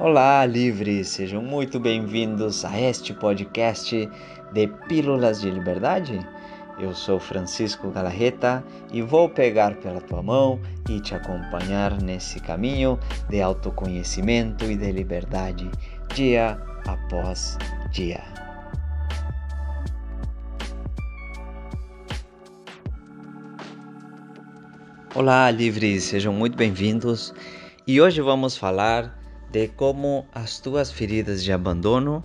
Olá, livres! Sejam muito bem-vindos a este podcast de Pílulas de Liberdade. Eu sou Francisco Galarreta e vou pegar pela tua mão e te acompanhar nesse caminho de autoconhecimento e de liberdade, dia após dia. Olá, livres! Sejam muito bem-vindos e hoje vamos falar de como as tuas feridas de abandono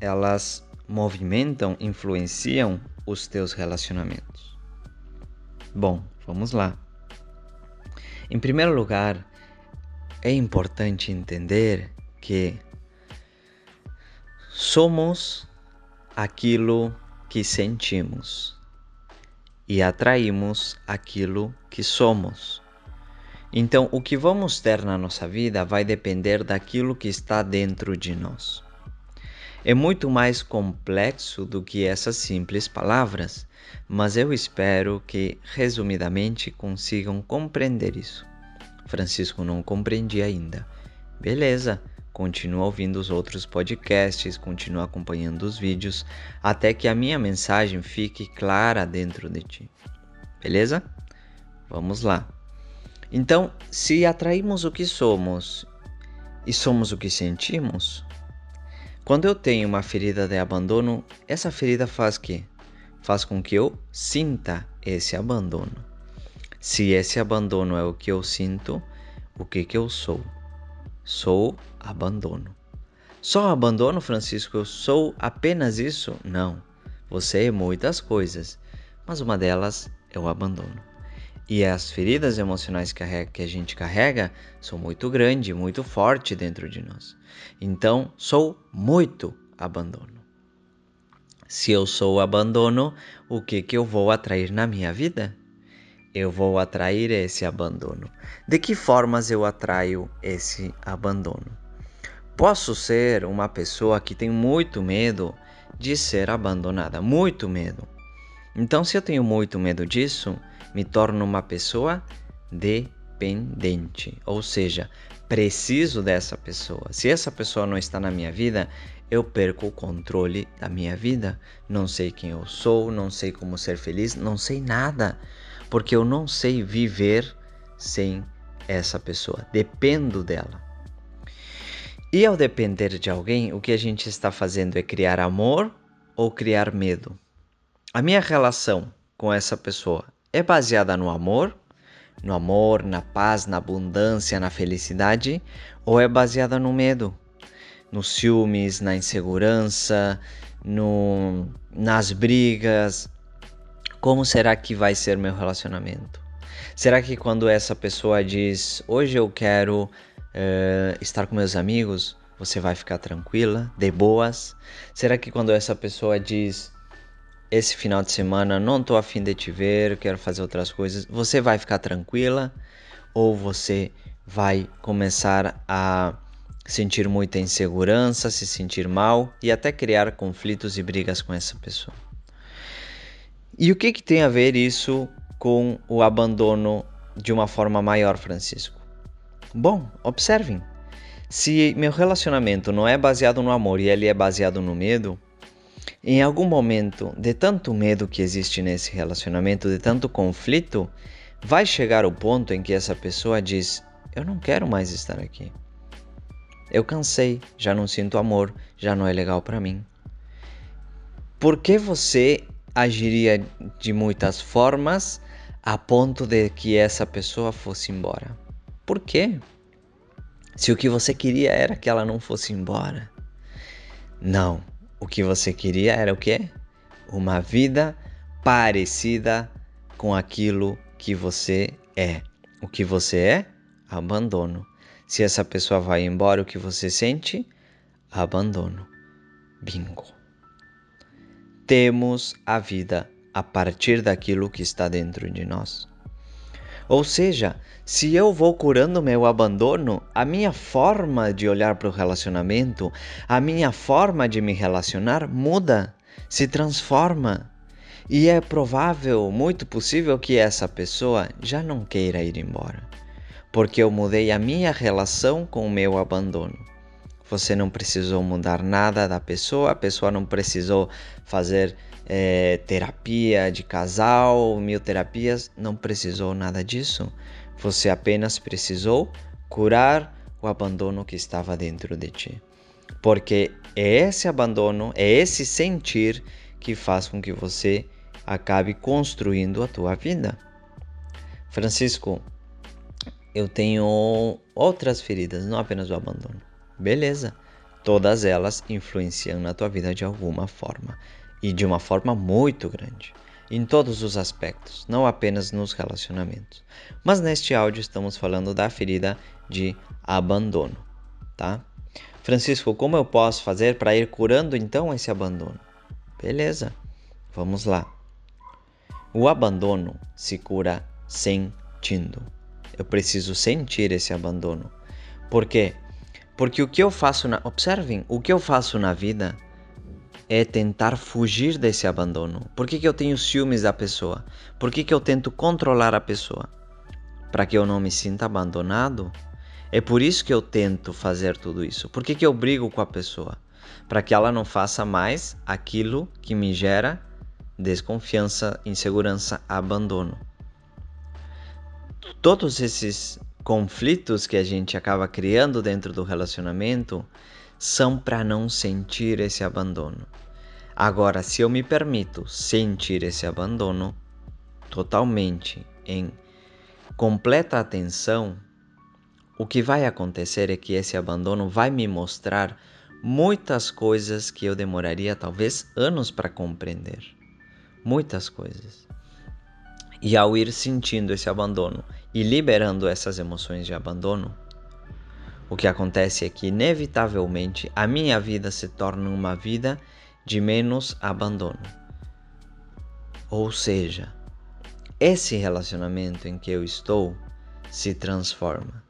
elas movimentam, influenciam os teus relacionamentos. Bom, vamos lá. Em primeiro lugar, é importante entender que somos aquilo que sentimos e atraímos aquilo que somos. Então, o que vamos ter na nossa vida vai depender daquilo que está dentro de nós. É muito mais complexo do que essas simples palavras, mas eu espero que, resumidamente, consigam compreender isso. Francisco não compreendi ainda. Beleza, continua ouvindo os outros podcasts, continua acompanhando os vídeos, até que a minha mensagem fique clara dentro de ti. Beleza? Vamos lá. Então, se atraímos o que somos e somos o que sentimos, quando eu tenho uma ferida de abandono, essa ferida faz que faz com que eu sinta esse abandono. Se esse abandono é o que eu sinto, o que que eu sou? Sou abandono. Só abandono, Francisco? Eu sou apenas isso? Não. Você é muitas coisas, mas uma delas é o abandono. E as feridas emocionais que a gente carrega são muito grandes, muito fortes dentro de nós. Então, sou muito abandono. Se eu sou abandono, o que, que eu vou atrair na minha vida? Eu vou atrair esse abandono. De que formas eu atraio esse abandono? Posso ser uma pessoa que tem muito medo de ser abandonada, muito medo. Então, se eu tenho muito medo disso, me torno uma pessoa dependente, ou seja, preciso dessa pessoa. Se essa pessoa não está na minha vida, eu perco o controle da minha vida. Não sei quem eu sou, não sei como ser feliz, não sei nada, porque eu não sei viver sem essa pessoa. Dependo dela. E ao depender de alguém, o que a gente está fazendo é criar amor ou criar medo? A minha relação com essa pessoa é baseada no amor, no amor, na paz, na abundância, na felicidade, ou é baseada no medo, nos ciúmes, na insegurança, no, nas brigas? Como será que vai ser meu relacionamento? Será que quando essa pessoa diz hoje eu quero uh, estar com meus amigos, você vai ficar tranquila, de boas? Será que quando essa pessoa diz esse final de semana não tô afim de te ver, quero fazer outras coisas, você vai ficar tranquila ou você vai começar a sentir muita insegurança, se sentir mal e até criar conflitos e brigas com essa pessoa. E o que, que tem a ver isso com o abandono de uma forma maior, Francisco? Bom, observem. Se meu relacionamento não é baseado no amor e ele é baseado no medo, em algum momento, de tanto medo que existe nesse relacionamento, de tanto conflito, vai chegar o ponto em que essa pessoa diz: Eu não quero mais estar aqui. Eu cansei, já não sinto amor, já não é legal para mim. Por que você agiria de muitas formas a ponto de que essa pessoa fosse embora? Por quê? Se o que você queria era que ela não fosse embora. Não, o que você queria era o quê? Uma vida parecida com aquilo que você é. O que você é? Abandono. Se essa pessoa vai embora, o que você sente? Abandono. Bingo. Temos a vida a partir daquilo que está dentro de nós. Ou seja, se eu vou curando meu abandono, a minha forma de olhar para o relacionamento, a minha forma de me relacionar muda, se transforma. E é provável, muito possível, que essa pessoa já não queira ir embora, porque eu mudei a minha relação com o meu abandono. Você não precisou mudar nada da pessoa, a pessoa não precisou fazer é, terapia de casal, mil terapias, não precisou nada disso. Você apenas precisou curar o abandono que estava dentro de ti. Porque é esse abandono, é esse sentir que faz com que você acabe construindo a tua vida. Francisco, eu tenho outras feridas, não apenas o abandono. Beleza. Todas elas influenciam na tua vida de alguma forma e de uma forma muito grande, em todos os aspectos, não apenas nos relacionamentos. Mas neste áudio estamos falando da ferida de abandono, tá? Francisco, como eu posso fazer para ir curando então esse abandono? Beleza, vamos lá. O abandono se cura sentindo. Eu preciso sentir esse abandono. Por quê? Porque o que eu faço na. Observem, o que eu faço na vida é tentar fugir desse abandono. Por que, que eu tenho ciúmes da pessoa? Por que, que eu tento controlar a pessoa? Para que eu não me sinta abandonado? É por isso que eu tento fazer tudo isso. Por que, que eu brigo com a pessoa? Para que ela não faça mais aquilo que me gera desconfiança, insegurança, abandono. Todos esses conflitos que a gente acaba criando dentro do relacionamento são para não sentir esse abandono. Agora, se eu me permito sentir esse abandono totalmente em completa atenção, o que vai acontecer é que esse abandono vai me mostrar muitas coisas que eu demoraria talvez anos para compreender. Muitas coisas. E ao ir sentindo esse abandono e liberando essas emoções de abandono, o que acontece é que, inevitavelmente, a minha vida se torna uma vida de menos abandono. Ou seja, esse relacionamento em que eu estou se transforma.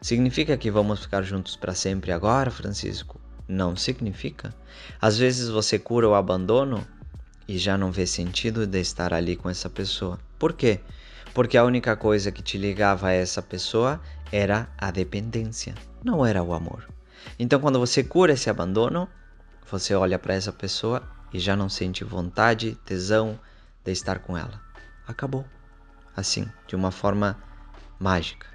Significa que vamos ficar juntos para sempre agora, Francisco? Não significa. Às vezes você cura o abandono e já não vê sentido de estar ali com essa pessoa. Por quê? Porque a única coisa que te ligava a essa pessoa era a dependência, não era o amor. Então, quando você cura esse abandono, você olha para essa pessoa e já não sente vontade, tesão de estar com ela. Acabou. Assim, de uma forma mágica.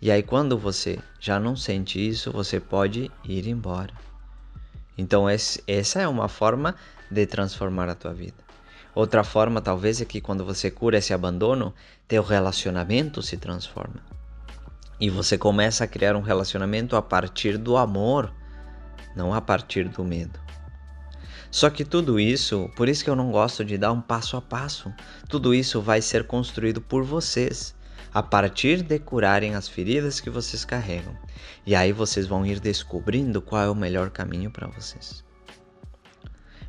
E aí, quando você já não sente isso, você pode ir embora. Então, esse, essa é uma forma de transformar a tua vida. Outra forma, talvez, é que quando você cura esse abandono, teu relacionamento se transforma. E você começa a criar um relacionamento a partir do amor, não a partir do medo. Só que tudo isso, por isso que eu não gosto de dar um passo a passo, tudo isso vai ser construído por vocês, a partir de curarem as feridas que vocês carregam. E aí vocês vão ir descobrindo qual é o melhor caminho para vocês.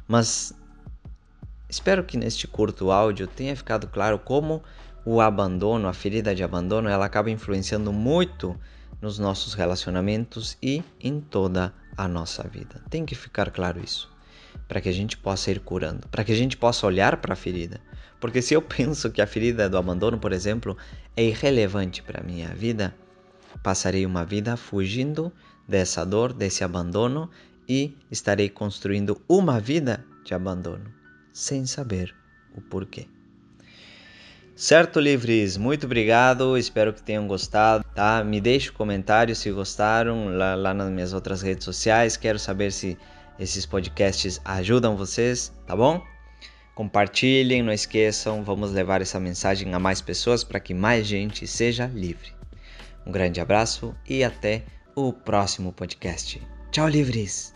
Mas espero que neste curto áudio tenha ficado claro como o abandono, a ferida de abandono, ela acaba influenciando muito nos nossos relacionamentos e em toda a nossa vida. Tem que ficar claro isso, para que a gente possa ir curando, para que a gente possa olhar para a ferida. Porque se eu penso que a ferida do abandono, por exemplo, é irrelevante para minha vida, passarei uma vida fugindo dessa dor, desse abandono e estarei construindo uma vida de abandono, sem saber o porquê. Certo, livres? Muito obrigado. Espero que tenham gostado, tá? Me deixe um comentário se gostaram lá, lá nas minhas outras redes sociais. Quero saber se esses podcasts ajudam vocês, tá bom? Compartilhem, não esqueçam, vamos levar essa mensagem a mais pessoas para que mais gente seja livre. Um grande abraço e até o próximo podcast. Tchau, livres!